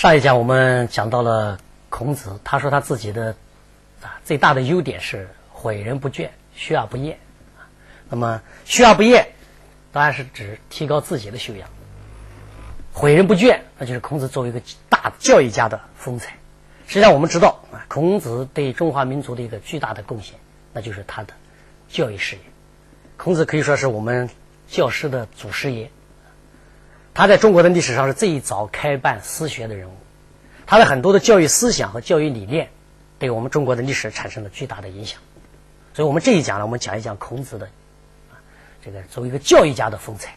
上一讲我们讲到了孔子，他说他自己的啊最大的优点是诲人不倦，学而不厌。那么学而不厌，当然是指提高自己的修养。诲人不倦，那就是孔子作为一个大教育家的风采。实际上，我们知道啊，孔子对中华民族的一个巨大的贡献，那就是他的教育事业。孔子可以说是我们教师的祖师爷。他在中国的历史上是最早开办私学的人物，他的很多的教育思想和教育理念，对我们中国的历史产生了巨大的影响。所以，我们这一讲呢，我们讲一讲孔子的啊，这个作为一个教育家的风采。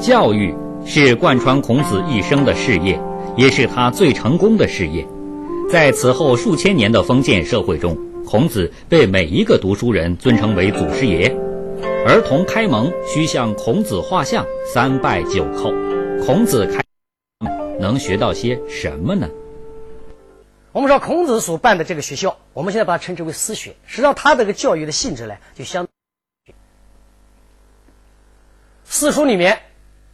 教育是贯穿孔子一生的事业，也是他最成功的事业。在此后数千年的封建社会中，孔子被每一个读书人尊称为祖师爷。儿童开蒙需向孔子画像，三拜九叩。孔子开能学到些什么呢？我们说孔子所办的这个学校，我们现在把它称之为私学。实际上，他这个教育的性质呢，就相四书里面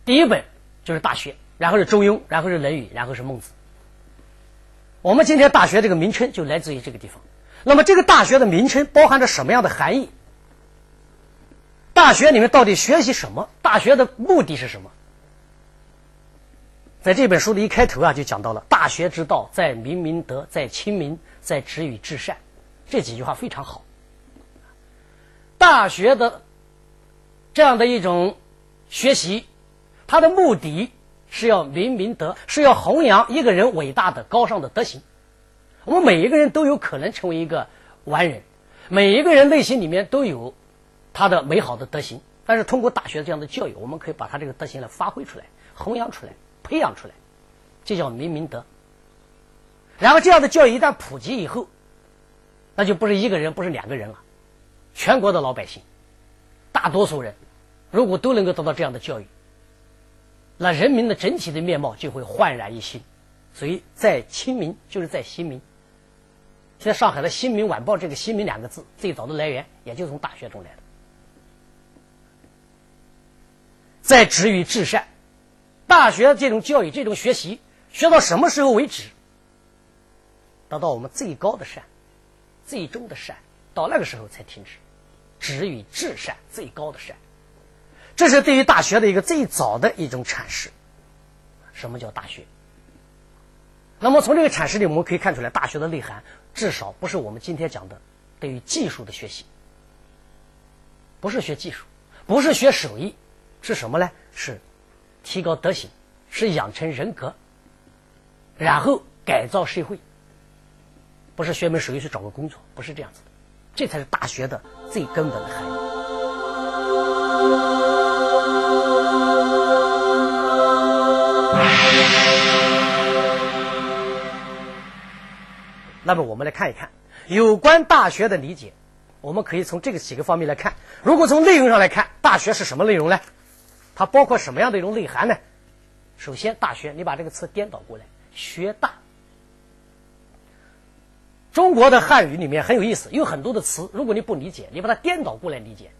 第一本就是《大学》，然后是《中庸》，然后是《论语》，然后是《孟子》。我们今天《大学》这个名称就来自于这个地方。那么，这个《大学》的名称包含着什么样的含义？大学里面到底学习什么？大学的目的是什么？在这本书的一开头啊，就讲到了“大学之道，在明明德，在亲民，在止于至善”，这几句话非常好。大学的这样的一种学习，它的目的是要明明德，是要弘扬一个人伟大的高尚的德行。我们每一个人都有可能成为一个完人，每一个人内心里面都有。他的美好的德行，但是通过大学这样的教育，我们可以把他这个德行来发挥出来、弘扬出来、培养出来，这叫明明德。然后这样的教育一旦普及以后，那就不是一个人，不是两个人了，全国的老百姓，大多数人，如果都能够得到这样的教育，那人民的整体的面貌就会焕然一新。所以在亲民就是在新民。现在上海的《新民晚报》这个“新民”两个字，最早的来源也就从大学中来的。在止于至善，大学这种教育、这种学习，学到什么时候为止？达到我们最高的善、最终的善，到那个时候才停止。止于至善，最高的善，这是对于大学的一个最早的一种阐释。什么叫大学？那么从这个阐释里，我们可以看出来，大学的内涵至少不是我们今天讲的对于技术的学习，不是学技术，不是学手艺。是什么呢？是提高德行，是养成人格，然后改造社会。不是学门手艺去找个工作，不是这样子的。这才是大学的最根本的含义。那么我们来看一看有关大学的理解，我们可以从这个几个方面来看。如果从内容上来看，大学是什么内容呢？它包括什么样的一种内涵呢？首先，大学，你把这个词颠倒过来，学大。中国的汉语里面很有意思，有很多的词，如果你不理解，你把它颠倒过来理解，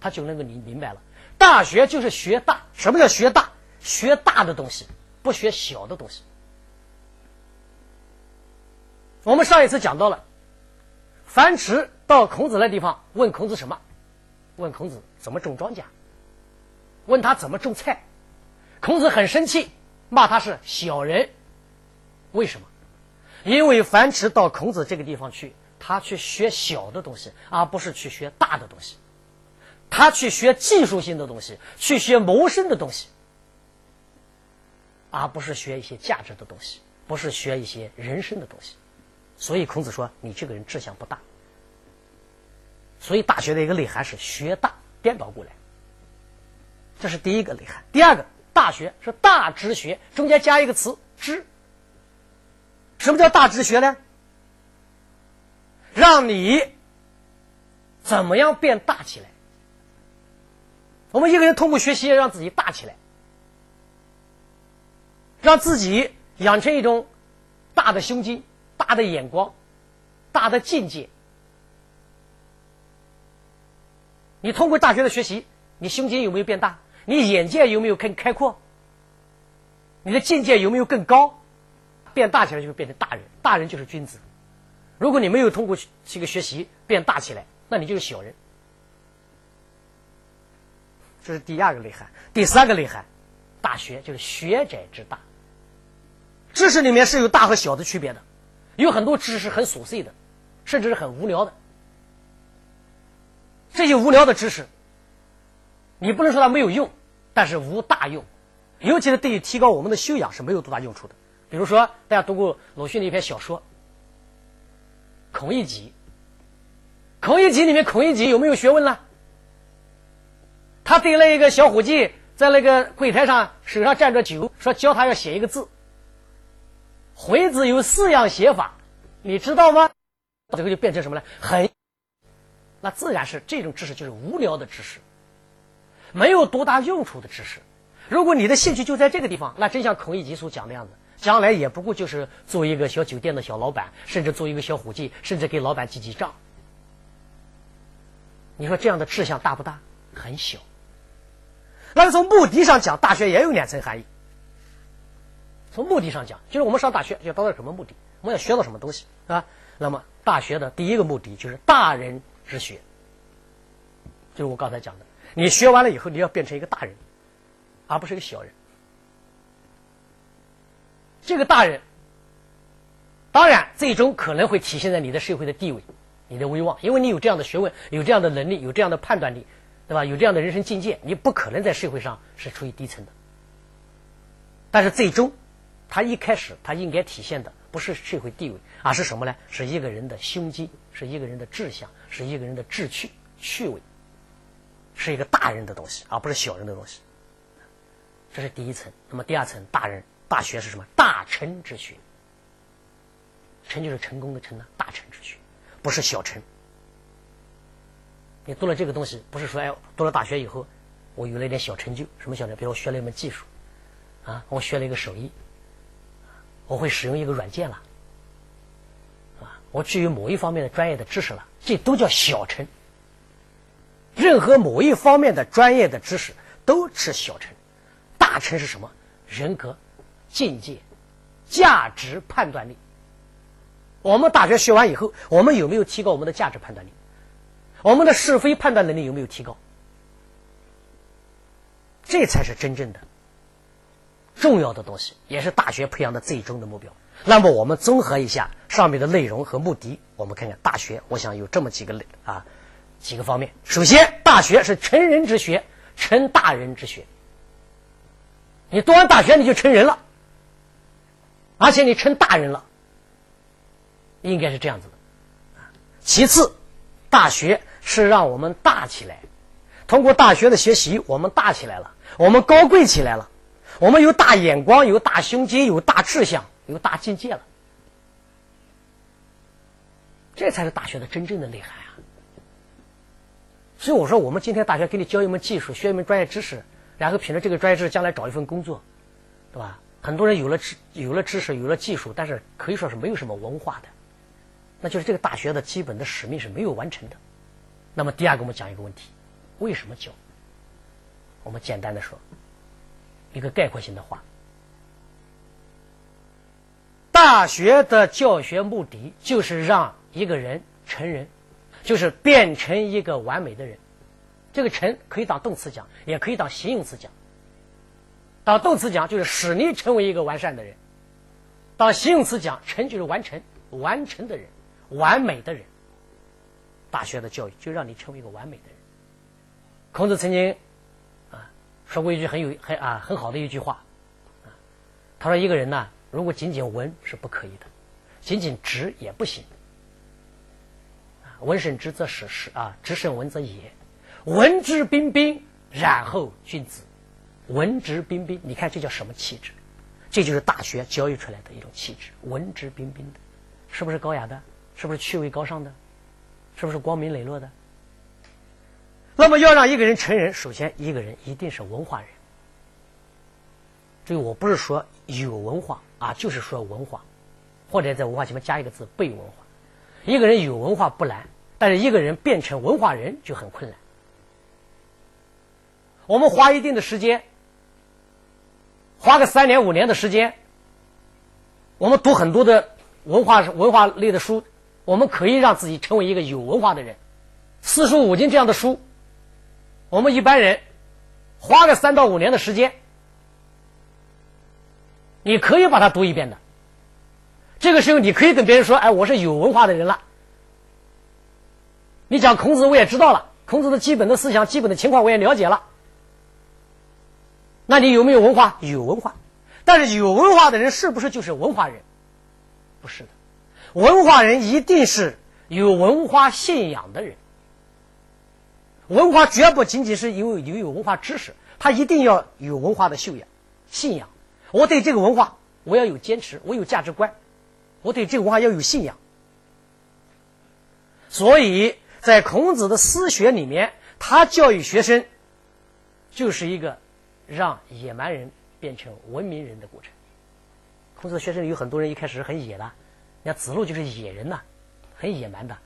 它就能够你明白了。大学就是学大，什么叫学大？学大的东西，不学小的东西。我们上一次讲到了，樊迟到孔子那地方问孔子什么？问孔子怎么种庄稼？问他怎么种菜，孔子很生气，骂他是小人。为什么？因为樊迟到孔子这个地方去，他去学小的东西，而不是去学大的东西。他去学技术性的东西，去学谋生的东西，而不是学一些价值的东西，不是学一些人生的东西。所以孔子说：“你这个人志向不大。”所以大学的一个内涵是学大，颠倒过来。这是第一个内涵。第二个，大学是大直学，中间加一个词“知”。什么叫大直学呢？让你怎么样变大起来？我们一个人通过学习，让自己大起来，让自己养成一种大的胸襟、大的眼光、大的境界。你通过大学的学习，你胸襟有没有变大？你眼界有没有更开阔？你的境界有没有更高？变大起来就会变成大人，大人就是君子。如果你没有通过这个学习变大起来，那你就是小人。这是第二个内涵，第三个内涵，大学就是学者之大。知识里面是有大和小的区别的，有很多知识很琐碎的，甚至是很无聊的。这些无聊的知识，你不能说它没有用，但是无大用，尤其是对于提高我们的修养是没有多大用处的。比如说，大家读过鲁迅的一篇小说《孔乙己》，《孔乙己》里面孔乙己有没有学问呢？他对那一个小伙计在那个柜台上手上蘸着酒，说教他要写一个字。回字有四样写法，你知道吗？这个就变成什么呢？很，那自然是这种知识就是无聊的知识，没有多大用处的知识。如果你的兴趣就在这个地方，那真像孔乙己所讲那样子，将来也不过就是做一个小酒店的小老板，甚至做一个小伙计，甚至给老板记记账。你说这样的志向大不大？很小。那从目的上讲，大学也有两层含义。从目的上讲，就是我们上大学要达到什么目的？我们要学到什么东西，啊？那么大学的第一个目的就是大人之学，就是我刚才讲的，你学完了以后，你要变成一个大人，而不是一个小人。这个大人，当然最终可能会体现在你的社会的地位、你的威望，因为你有这样的学问，有这样的能力，有这样的判断力。对吧？有这样的人生境界，你不可能在社会上是处于低层的。但是最终，他一开始他应该体现的不是社会地位，而是什么呢？是一个人的胸襟，是一个人的志向，是一个人的志趣、趣味，是一个大人的东西，而不是小人的东西。这是第一层。那么第二层，大人大学是什么？大成之学。成就是成功的成呢，大成之学，不是小成。你读了这个东西，不是说哎，读了大学以后，我有了一点小成就，什么小成？比如我学了一门技术，啊，我学了一个手艺，我会使用一个软件了，啊，我具有某一方面的专业的知识了，这都叫小成。任何某一方面的专业的知识都是小成，大成是什么？人格、境界、价值判断力。我们大学学完以后，我们有没有提高我们的价值判断力？我们的是非判断能力有没有提高？这才是真正的重要的东西，也是大学培养的最终的目标。那么，我们综合一下上面的内容和目的，我们看看大学，我想有这么几个类啊几个方面。首先，大学是成人之学，成大人之学。你读完大学，你就成人了，而且你成大人了，应该是这样子的。其次，大学。是让我们大起来，通过大学的学习，我们大起来了，我们高贵起来了，我们有大眼光，有大胸襟，有大志向，有大境界了。这才是大学的真正的内涵啊！所以我说，我们今天大学给你教一门技术，学一门专业知识，然后凭着这个专业知识将来找一份工作，对吧？很多人有了知有了知识，有了技术，但是可以说是没有什么文化的，那就是这个大学的基本的使命是没有完成的。那么第二个，我们讲一个问题：为什么教？我们简单的说，一个概括性的话，大学的教学目的就是让一个人成人，就是变成一个完美的人。这个“成”可以当动词讲，也可以当形容词讲。当动词讲，就是使你成为一个完善的人；当形容词讲，“成”就是完成、完成的人、完美的人。大学的教育就让你成为一个完美的人。孔子曾经啊说过一句很有很啊很好的一句话啊，他说一个人呢，如果仅仅文是不可以的，仅仅直也不行。文胜直则使实啊，直胜文则也。文质彬彬，然后君子。文质彬彬，你看这叫什么气质？这就是大学教育出来的一种气质，文质彬彬的，是不是高雅的？是不是趣味高尚的？是不是光明磊落的？那么要让一个人成人，首先一个人一定是文化人。这个我不是说有文化啊，就是说文化，或者在文化前面加一个字“被文化”。一个人有文化不难，但是一个人变成文化人就很困难。我们花一定的时间，花个三年五年的时间，我们读很多的文化文化类的书，我们可以让自己成为一个有文化的人。四书五经这样的书，我们一般人花个三到五年的时间，你可以把它读一遍的。这个时候，你可以跟别人说：“哎，我是有文化的人了。”你讲孔子，我也知道了，孔子的基本的思想、基本的情况我也了解了。那你有没有文化？有文化，但是有文化的人是不是就是文化人？不是的，文化人一定是有文化信仰的人。文化绝不仅仅是有有有文化知识，他一定要有文化的修养、信仰。我对这个文化，我要有坚持，我有价值观，我对这个文化要有信仰。所以。在孔子的私学里面，他教育学生，就是一个让野蛮人变成文明人的过程。孔子的学生有很多人一开始很野的，人家子路就是野人呐，很野蛮的。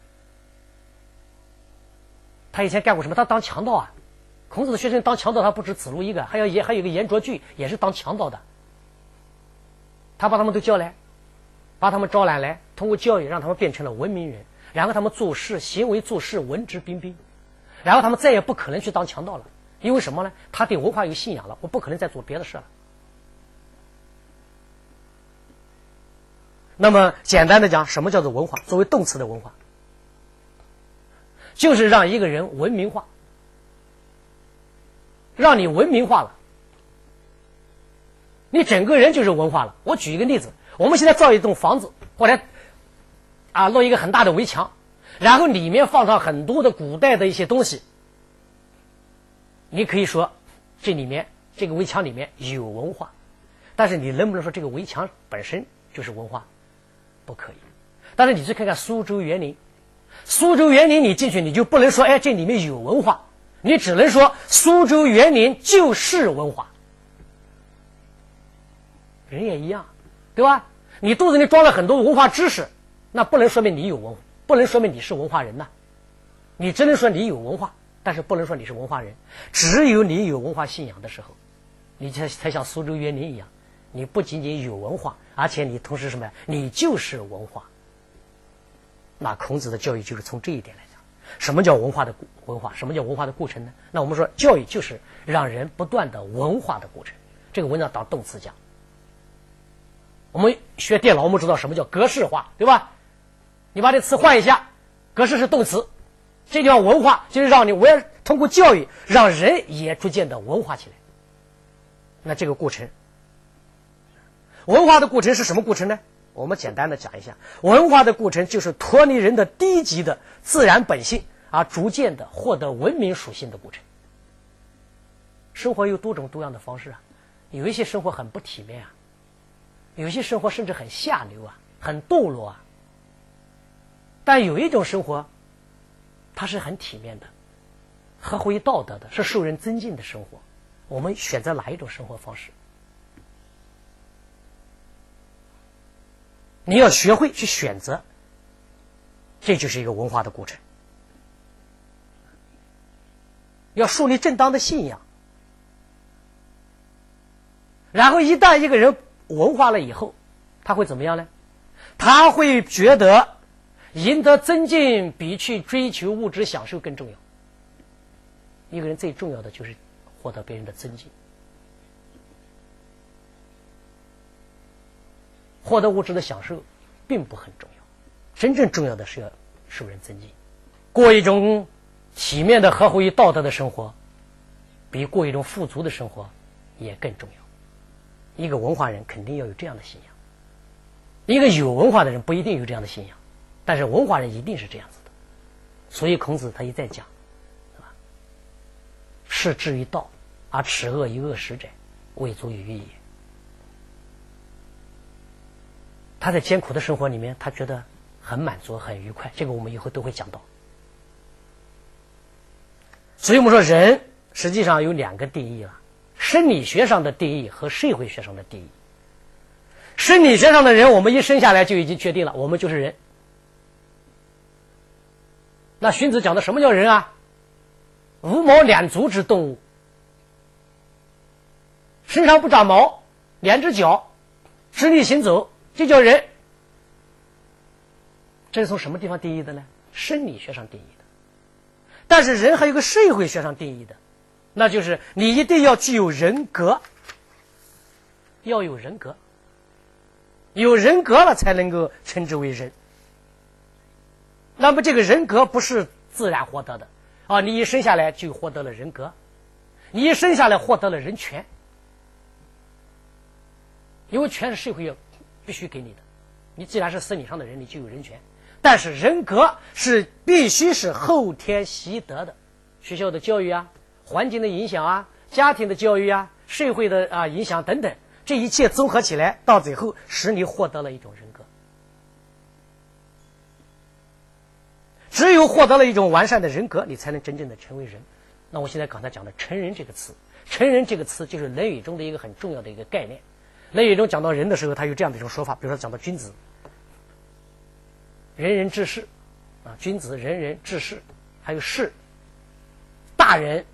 他以前干过什么？他当强盗啊！孔子的学生当强盗，他不止子路一个，还有也还有个颜卓句，也是当强盗的。他把他们都叫来，把他们招揽来，通过教育让他们变成了文明人。然后他们做事行为做事文质彬彬，然后他们再也不可能去当强盗了，因为什么呢？他对文化有信仰了，我不可能再做别的事了。那么简单的讲，什么叫做文化？作为动词的文化，就是让一个人文明化，让你文明化了，你整个人就是文化了。我举一个例子，我们现在造一栋房子，或者。啊，弄一个很大的围墙，然后里面放上很多的古代的一些东西。你可以说，这里面这个围墙里面有文化，但是你能不能说这个围墙本身就是文化？不可以。但是你去看看苏州园林，苏州园林你进去你就不能说，哎，这里面有文化，你只能说苏州园林就是文化。人也一样，对吧？你肚子里装了很多文化知识。那不能说明你有文，不能说明你是文化人呐。你只能说你有文化，但是不能说你是文化人。只有你有文化信仰的时候，你才才像苏州园林一样，你不仅仅有文化，而且你同时什么呀？你就是文化。那孔子的教育就是从这一点来讲，什么叫文化的文化？什么叫文化的过程呢？那我们说教育就是让人不断的文化的过程。这个文章当动词讲。我们学电脑，我们知道什么叫格式化，对吧？你把这词换一下，格式是动词，这叫文化，就是让你我要通过教育让人也逐渐的文化起来。那这个过程，文化的过程是什么过程呢？我们简单的讲一下，文化的过程就是脱离人的低级的自然本性，而逐渐的获得文明属性的过程。生活有多种多样的方式啊，有一些生活很不体面啊，有些生活甚至很下流啊，很堕落啊。但有一种生活，它是很体面的，合乎于道德的，是受人尊敬的生活。我们选择哪一种生活方式？你要学会去选择，这就是一个文化的过程。要树立正当的信仰，然后一旦一个人文化了以后，他会怎么样呢？他会觉得。赢得尊敬比去追求物质享受更重要。一个人最重要的就是获得别人的尊敬，获得物质的享受并不很重要，真正重要的是要受人尊敬，过一种体面的、合乎于道德的生活，比过一种富足的生活也更重要。一个文化人肯定要有这样的信仰，一个有文化的人不一定有这样的信仰。但是文化人一定是这样子的，所以孔子他一再讲，是吧？是至于道，而耻恶于恶食者，未足以喻也。他在艰苦的生活里面，他觉得很满足、很愉快。这个我们以后都会讲到。所以我们说，人实际上有两个定义了：生理学上的定义和社会学上的定义。生理学上的人，我们一生下来就已经确定了，我们就是人。那荀子讲的什么叫人啊？无毛两足之动物，身上不长毛，两只脚，直立行走，这叫人。这是从什么地方定义的呢？生理学上定义的。但是人还有个社会学上定义的，那就是你一定要具有人格，要有人格，有人格了才能够称之为人。那么这个人格不是自然获得的啊！你一生下来就获得了人格，你一生下来获得了人权，因为权是社会要必须给你的。你既然是生理上的人，你就有人权。但是人格是必须是后天习得的，学校的教育啊，环境的影响啊，家庭的教育啊，社会的啊影响等等，这一切综合起来，到最后使你获得了一种人格。只有获得了一种完善的人格，你才能真正的成为人。那我现在刚才讲的“成人”这个词，“成人”这个词就是《论语》中的一个很重要的一个概念。《论语》中讲到人的时候，他有这样的一种说法，比如说讲到君子，人人治世，啊，君子人人治世，还有士，大人、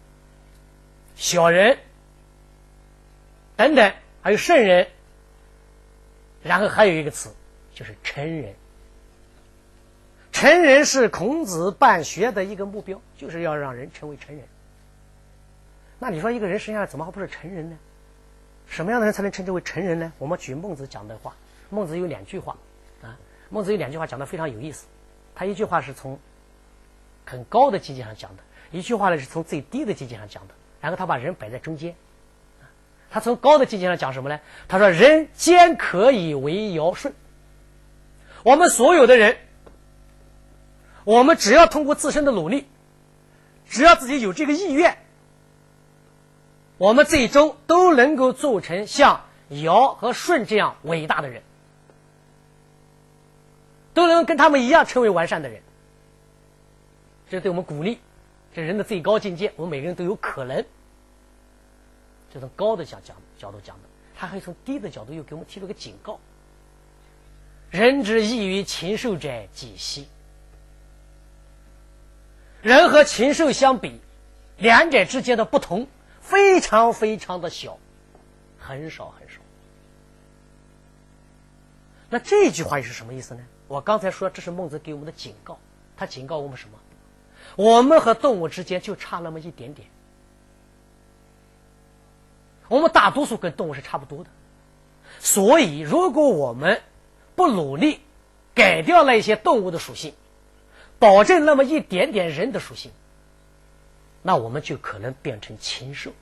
小人等等，还有圣人，然后还有一个词，就是成人。成人是孔子办学的一个目标，就是要让人成为成人。那你说一个人生下来怎么还不是成人呢？什么样的人才能称之为成人呢？我们举孟子讲的话，孟子有两句话啊，孟子有两句话讲的非常有意思。他一句话是从很高的境界上讲的，一句话呢是从最低的境界上讲的。然后他把人摆在中间，他从高的境界上讲什么呢？他说：“人间可以为尧舜。”我们所有的人。我们只要通过自身的努力，只要自己有这个意愿，我们最终都能够做成像尧和舜这样伟大的人，都能跟他们一样成为完善的人。这是对我们鼓励，这人的最高境界，我们每个人都有可能。这从高的角讲角度讲的，他还从低的角度又给我们提出个警告：人之异于禽兽者，几希？人和禽兽相比，两者之间的不同非常非常的小，很少很少。那这句话又是什么意思呢？我刚才说这是孟子给我们的警告，他警告我们什么？我们和动物之间就差那么一点点，我们大多数跟动物是差不多的，所以如果我们不努力改掉那些动物的属性。保证那么一点点人的属性，那我们就可能变成禽兽。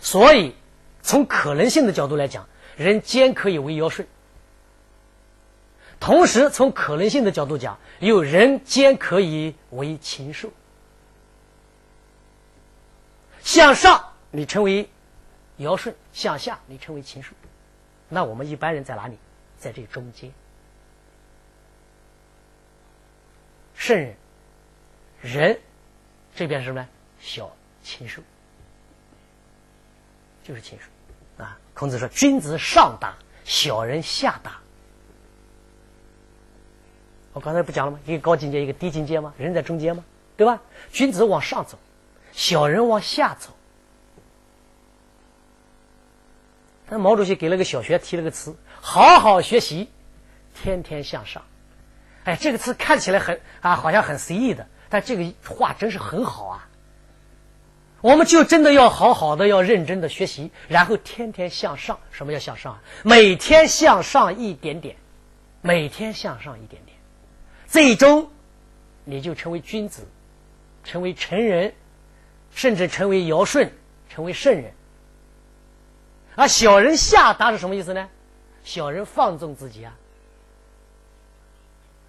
所以，从可能性的角度来讲，人兼可以为尧舜；同时，从可能性的角度讲，有人间可以为禽兽。向上，你成为尧舜；向下，你成为禽兽。那我们一般人在哪里？在这中间。圣人，人这边是什么呢？小禽兽，就是禽兽啊。孔子说：“君子上达，小人下达。”我刚才不讲了吗？一个高境界，一个低境界吗？人在中间吗？对吧？君子往上走，小人往下走。那毛主席给了个小学提了个词：“好好学习，天天向上。”哎，这个词看起来很啊，好像很随意的，但这个话真是很好啊。我们就真的要好好的，要认真的学习，然后天天向上。什么叫向上？每天向上一点点，每天向上一点点，最终你就成为君子，成为成人，甚至成为尧舜，成为圣人。而小人下达是什么意思呢？小人放纵自己啊。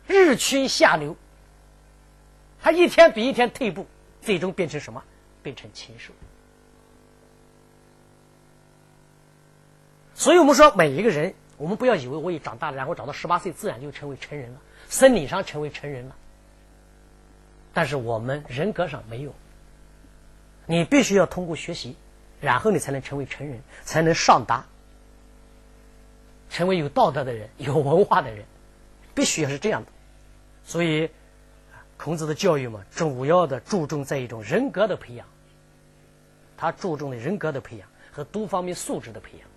日趋下流，他一天比一天退步，最终变成什么？变成禽兽。所以我们说，每一个人，我们不要以为我一长大了，然后长到十八岁，自然就成为成人了，生理上成为成人了。但是我们人格上没有，你必须要通过学习，然后你才能成为成人，才能上达，成为有道德的人，有文化的人。必须要是这样的，所以孔子的教育嘛，主要的注重在一种人格的培养。他注重的人格的培养和多方面素质的培养。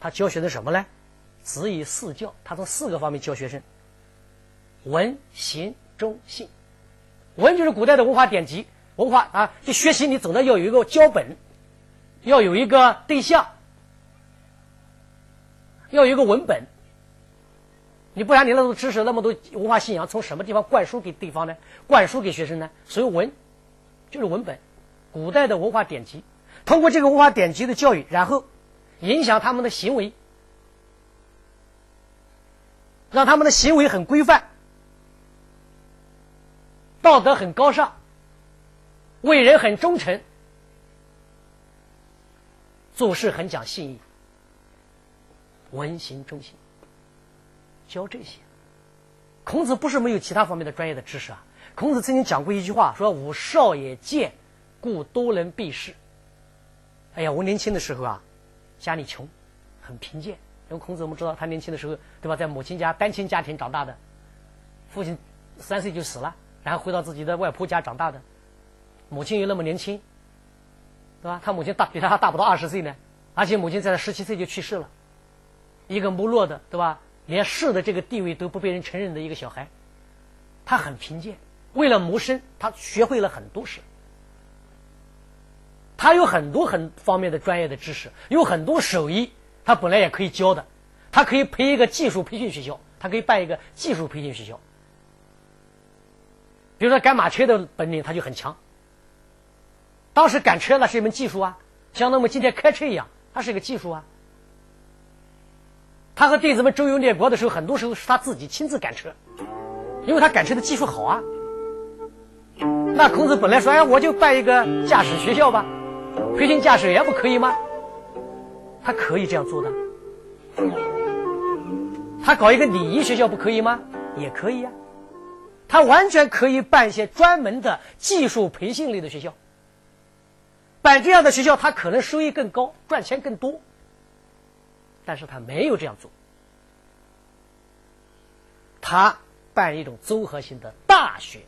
他教学的什么呢？子以四教，他从四个方面教学生：文、行、忠、信。文就是古代的文化典籍，文化啊，就学习你总得要有一个教本，要有一个对象，要有一个文本。你不然你那么多知识，那么多文化信仰，从什么地方灌输给对方呢？灌输给学生呢？所以文就是文本，古代的文化典籍，通过这个文化典籍的教育，然后影响他们的行为，让他们的行为很规范，道德很高尚，为人很忠诚，做事很讲信义，文行忠信。教这些，孔子不是没有其他方面的专业的知识啊。孔子曾经讲过一句话，说：“吾少也贱，故多能避世。”哎呀，我年轻的时候啊，家里穷，很贫贱。因为孔子我们知道，他年轻的时候，对吧，在母亲家单亲家庭长大的，父亲三岁就死了，然后回到自己的外婆家长大的，母亲又那么年轻，对吧？他母亲大比他还大不到二十岁呢，而且母亲在他十七岁就去世了，一个没落的，对吧？连士的这个地位都不被人承认的一个小孩，他很贫贱。为了谋生，他学会了很多事。他有很多很方面的专业的知识，有很多手艺，他本来也可以教的。他可以培一个技术培训学校，他可以办一个技术培训学校。比如说赶马车的本领，他就很强。当时赶车那是一门技术啊，像我们今天开车一样，它是一个技术啊。他和弟子们周游列国的时候，很多时候是他自己亲自赶车，因为他赶车的技术好啊。那孔子本来说：“哎，我就办一个驾驶学校吧，培训驾驶员不可以吗？”他可以这样做的。他搞一个礼仪学校不可以吗？也可以呀。他完全可以办一些专门的技术培训类的学校。办这样的学校，他可能收益更高，赚钱更多。但是他没有这样做，他办一种综合性的大学。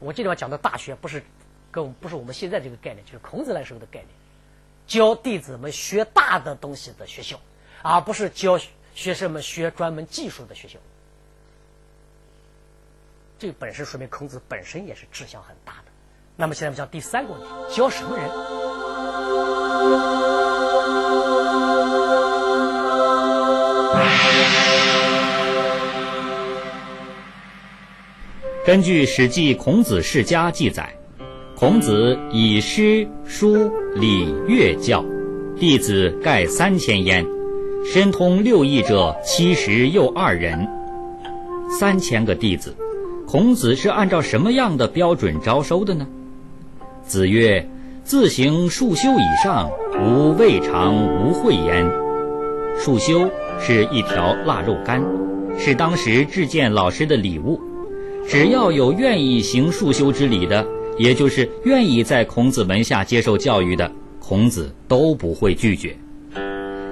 我这地方讲的大学，不是跟不是我们现在这个概念，就是孔子那时候的概念，教弟子们学大的东西的学校，而不是教学生们学专门技术的学校。这本身说明孔子本身也是志向很大的。那么现在我们讲第三个问题：教什么人？根据《史记·孔子世家》记载，孔子以诗、书、礼、乐教，弟子盖三千焉，深通六艺者七十又二人。三千个弟子，孔子是按照什么样的标准招收的呢？子曰：“自行数修以上，吾未尝无会焉。”束修是一条腊肉干，是当时致见老师的礼物。只要有愿意行束修之礼的，也就是愿意在孔子门下接受教育的，孔子都不会拒绝。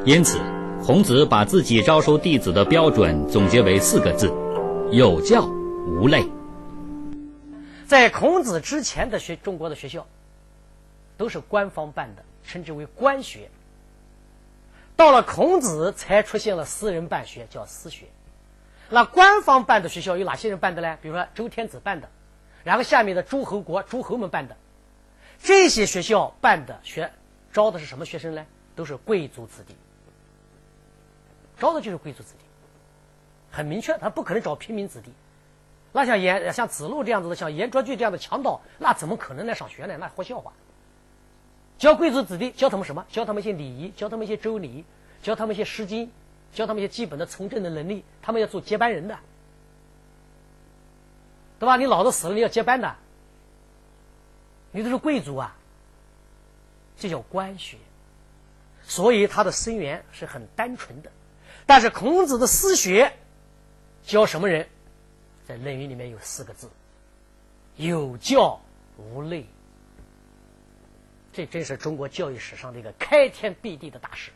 因此，孔子把自己招收弟子的标准总结为四个字：有教无类。在孔子之前的学中国的学校，都是官方办的，称之为官学。到了孔子，才出现了私人办学，叫私学。那官方办的学校有哪些人办的呢？比如说周天子办的，然后下面的诸侯国诸侯们办的，这些学校办的学招的是什么学生呢？都是贵族子弟，招的就是贵族子弟，很明确，他不可能找平民子弟。那像严像子路这样子的，像严卓俊这样的强盗，那怎么可能来上学呢？那活笑话。教贵族子弟，教他们什么？教他们一些礼仪，教他们一些周礼，教他们一些诗经。教他们一些基本的从政的能力，他们要做接班人的，对吧？你老子死了，你要接班的，你都是贵族啊，这叫官学，所以他的生源是很单纯的。但是孔子的私学教什么人？在《论语》里面有四个字：有教无类。这真是中国教育史上的一个开天辟地的大事。